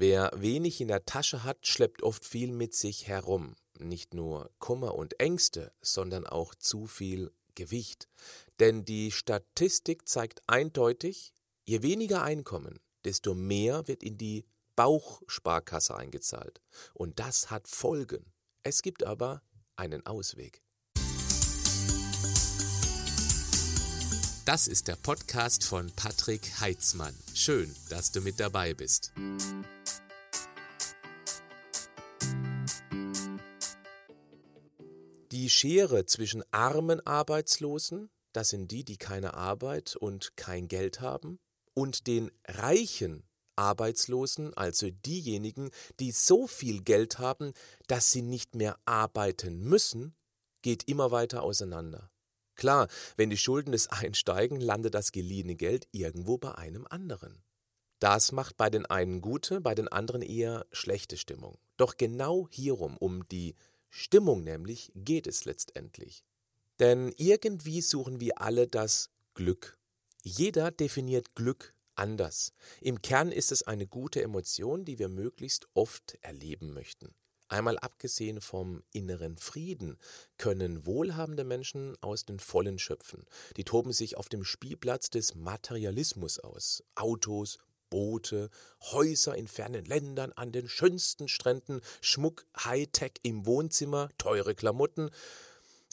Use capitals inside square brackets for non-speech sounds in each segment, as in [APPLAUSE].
Wer wenig in der Tasche hat, schleppt oft viel mit sich herum. Nicht nur Kummer und Ängste, sondern auch zu viel Gewicht. Denn die Statistik zeigt eindeutig, je weniger Einkommen, desto mehr wird in die Bauchsparkasse eingezahlt. Und das hat Folgen. Es gibt aber einen Ausweg. Das ist der Podcast von Patrick Heitzmann. Schön, dass du mit dabei bist. Die Schere zwischen armen Arbeitslosen, das sind die, die keine Arbeit und kein Geld haben, und den reichen Arbeitslosen, also diejenigen, die so viel Geld haben, dass sie nicht mehr arbeiten müssen, geht immer weiter auseinander. Klar, wenn die Schulden des einen landet das geliehene Geld irgendwo bei einem anderen. Das macht bei den einen gute, bei den anderen eher schlechte Stimmung. Doch genau hierum, um die Stimmung nämlich, geht es letztendlich. Denn irgendwie suchen wir alle das Glück. Jeder definiert Glück anders. Im Kern ist es eine gute Emotion, die wir möglichst oft erleben möchten. Einmal abgesehen vom inneren Frieden können wohlhabende Menschen aus den Vollen schöpfen. Die toben sich auf dem Spielplatz des Materialismus aus. Autos, Boote, Häuser in fernen Ländern, an den schönsten Stränden, Schmuck, Hightech im Wohnzimmer, teure Klamotten.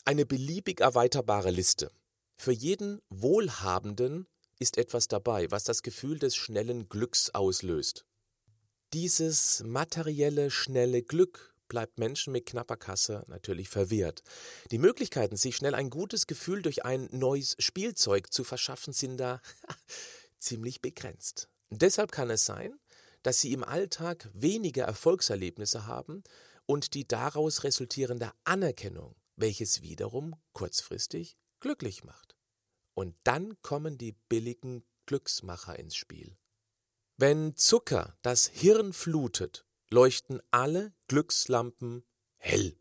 Eine beliebig erweiterbare Liste. Für jeden Wohlhabenden ist etwas dabei, was das Gefühl des schnellen Glücks auslöst. Dieses materielle, schnelle Glück bleibt Menschen mit knapper Kasse natürlich verwehrt. Die Möglichkeiten, sich schnell ein gutes Gefühl durch ein neues Spielzeug zu verschaffen, sind da [LAUGHS] ziemlich begrenzt. Deshalb kann es sein, dass sie im Alltag weniger Erfolgserlebnisse haben und die daraus resultierende Anerkennung, welches wiederum kurzfristig glücklich macht. Und dann kommen die billigen Glücksmacher ins Spiel. Wenn Zucker das Hirn flutet, leuchten alle Glückslampen hell.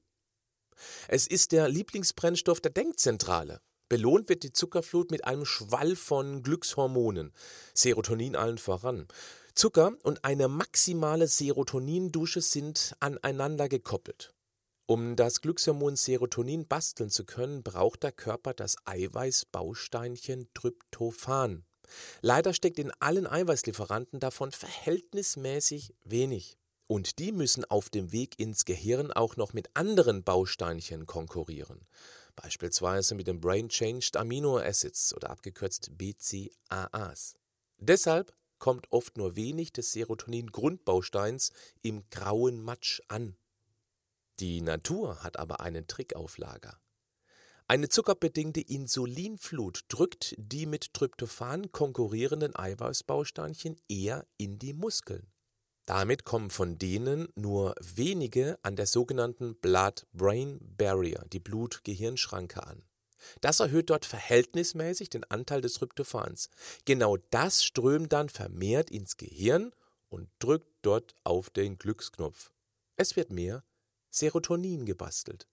Es ist der Lieblingsbrennstoff der Denkzentrale. Belohnt wird die Zuckerflut mit einem Schwall von Glückshormonen, Serotonin allen voran. Zucker und eine maximale Serotonindusche sind aneinander gekoppelt. Um das Glückshormon Serotonin basteln zu können, braucht der Körper das Eiweißbausteinchen Tryptophan. Leider steckt in allen Eiweißlieferanten davon verhältnismäßig wenig. Und die müssen auf dem Weg ins Gehirn auch noch mit anderen Bausteinchen konkurrieren. Beispielsweise mit den Brain Changed Amino Acids oder abgekürzt BCAAs. Deshalb kommt oft nur wenig des Serotonin-Grundbausteins im grauen Matsch an. Die Natur hat aber einen Trick auf Lager. Eine zuckerbedingte Insulinflut drückt die mit Tryptophan konkurrierenden Eiweißbausteinchen eher in die Muskeln. Damit kommen von denen nur wenige an der sogenannten Blood-Brain Barrier, die Blut-Gehirn-Schranke an. Das erhöht dort verhältnismäßig den Anteil des Tryptophans. Genau das strömt dann vermehrt ins Gehirn und drückt dort auf den Glücksknopf. Es wird mehr Serotonin gebastelt.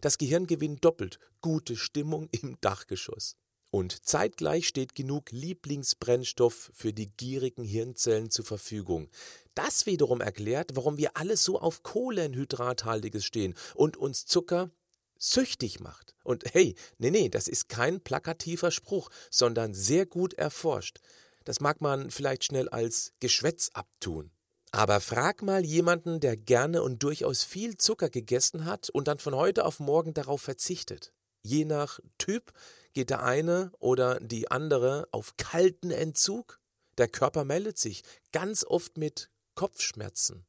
Das Gehirn gewinnt doppelt gute Stimmung im Dachgeschoss. Und zeitgleich steht genug Lieblingsbrennstoff für die gierigen Hirnzellen zur Verfügung. Das wiederum erklärt, warum wir alle so auf Kohlenhydrathaltiges stehen und uns Zucker süchtig macht. Und hey, nee, nee, das ist kein plakativer Spruch, sondern sehr gut erforscht. Das mag man vielleicht schnell als Geschwätz abtun. Aber frag mal jemanden, der gerne und durchaus viel Zucker gegessen hat und dann von heute auf morgen darauf verzichtet. Je nach Typ geht der eine oder die andere auf kalten Entzug. Der Körper meldet sich, ganz oft mit Kopfschmerzen.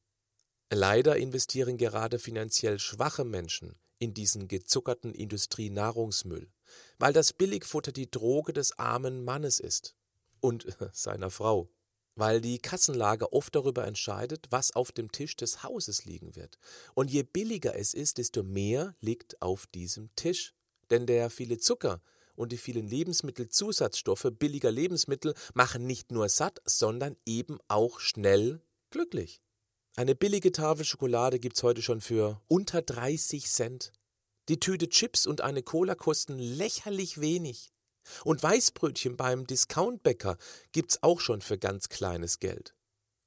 Leider investieren gerade finanziell schwache Menschen in diesen gezuckerten Industrienahrungsmüll, weil das Billigfutter die Droge des armen Mannes ist und [LAUGHS] seiner Frau weil die Kassenlage oft darüber entscheidet, was auf dem Tisch des Hauses liegen wird. Und je billiger es ist, desto mehr liegt auf diesem Tisch. Denn der viele Zucker und die vielen Lebensmittelzusatzstoffe billiger Lebensmittel machen nicht nur satt, sondern eben auch schnell glücklich. Eine billige Tafel Schokolade gibt's heute schon für unter 30 Cent. Die Tüte Chips und eine Cola kosten lächerlich wenig. Und Weißbrötchen beim Discountbäcker gibt's auch schon für ganz kleines Geld.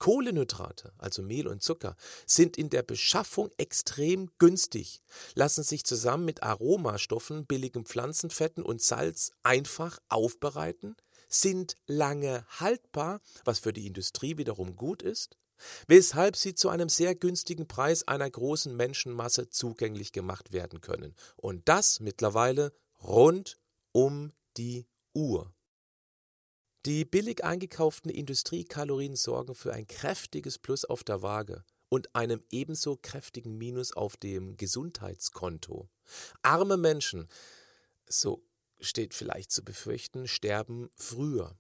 Kohlenhydrate, also Mehl und Zucker, sind in der Beschaffung extrem günstig, lassen sich zusammen mit Aromastoffen, billigen Pflanzenfetten und Salz einfach aufbereiten, sind lange haltbar, was für die Industrie wiederum gut ist, weshalb sie zu einem sehr günstigen Preis einer großen Menschenmasse zugänglich gemacht werden können. Und das mittlerweile rund um die Uhr. Die billig eingekauften Industriekalorien sorgen für ein kräftiges Plus auf der Waage und einem ebenso kräftigen Minus auf dem Gesundheitskonto. Arme Menschen, so steht vielleicht zu befürchten, sterben früher.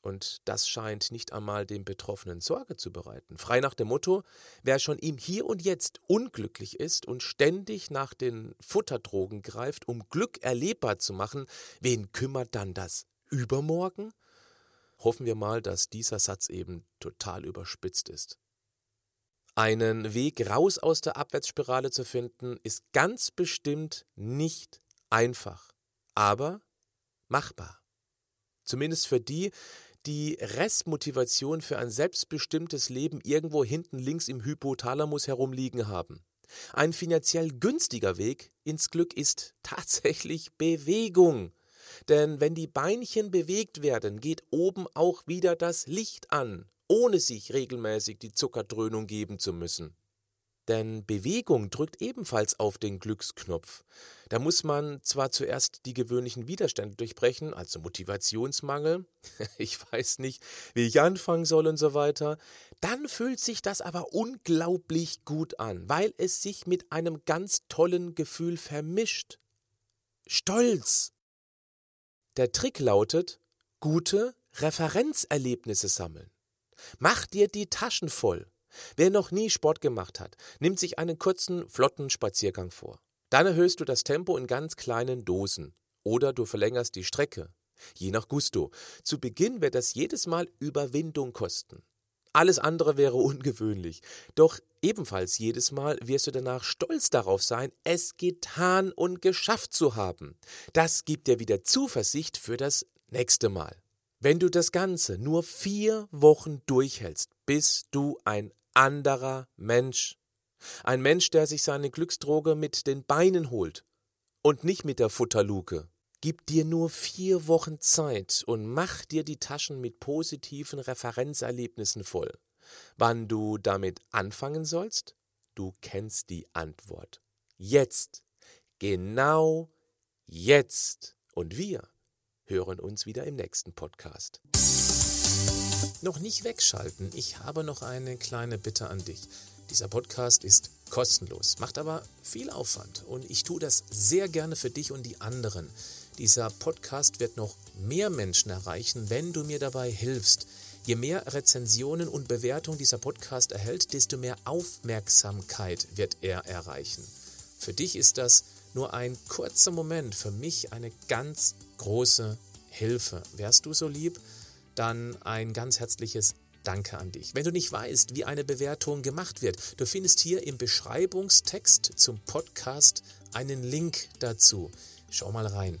Und das scheint nicht einmal dem Betroffenen Sorge zu bereiten. Frei nach dem Motto, wer schon im Hier und Jetzt unglücklich ist und ständig nach den Futterdrogen greift, um Glück erlebbar zu machen, wen kümmert dann das Übermorgen? Hoffen wir mal, dass dieser Satz eben total überspitzt ist. Einen Weg raus aus der Abwärtsspirale zu finden, ist ganz bestimmt nicht einfach, aber machbar. Zumindest für die, die Restmotivation für ein selbstbestimmtes Leben irgendwo hinten links im Hypothalamus herumliegen haben. Ein finanziell günstiger Weg ins Glück ist tatsächlich Bewegung. Denn wenn die Beinchen bewegt werden, geht oben auch wieder das Licht an, ohne sich regelmäßig die Zuckerdröhnung geben zu müssen. Denn Bewegung drückt ebenfalls auf den Glücksknopf. Da muss man zwar zuerst die gewöhnlichen Widerstände durchbrechen, also Motivationsmangel, [LAUGHS] ich weiß nicht, wie ich anfangen soll und so weiter, dann fühlt sich das aber unglaublich gut an, weil es sich mit einem ganz tollen Gefühl vermischt. Stolz. Der Trick lautet, gute Referenzerlebnisse sammeln. Mach dir die Taschen voll. Wer noch nie Sport gemacht hat, nimmt sich einen kurzen, flotten Spaziergang vor. Dann erhöhst du das Tempo in ganz kleinen Dosen. Oder du verlängerst die Strecke. Je nach Gusto. Zu Beginn wird das jedes Mal Überwindung kosten. Alles andere wäre ungewöhnlich. Doch ebenfalls jedes Mal wirst du danach stolz darauf sein, es getan und geschafft zu haben. Das gibt dir wieder Zuversicht für das nächste Mal. Wenn du das Ganze nur vier Wochen durchhältst, bist du ein anderer Mensch. Ein Mensch, der sich seine Glücksdroge mit den Beinen holt und nicht mit der Futterluke. Gib dir nur vier Wochen Zeit und mach dir die Taschen mit positiven Referenzerlebnissen voll. Wann du damit anfangen sollst? Du kennst die Antwort. Jetzt. Genau jetzt. Und wir hören uns wieder im nächsten Podcast. Noch nicht wegschalten. Ich habe noch eine kleine Bitte an dich. Dieser Podcast ist kostenlos, macht aber viel Aufwand und ich tue das sehr gerne für dich und die anderen. Dieser Podcast wird noch mehr Menschen erreichen, wenn du mir dabei hilfst. Je mehr Rezensionen und Bewertungen dieser Podcast erhält, desto mehr Aufmerksamkeit wird er erreichen. Für dich ist das nur ein kurzer Moment, für mich eine ganz große Hilfe. Wärst du so lieb, dann ein ganz herzliches Danke an dich. Wenn du nicht weißt, wie eine Bewertung gemacht wird, du findest hier im Beschreibungstext zum Podcast einen Link dazu. Schau mal rein.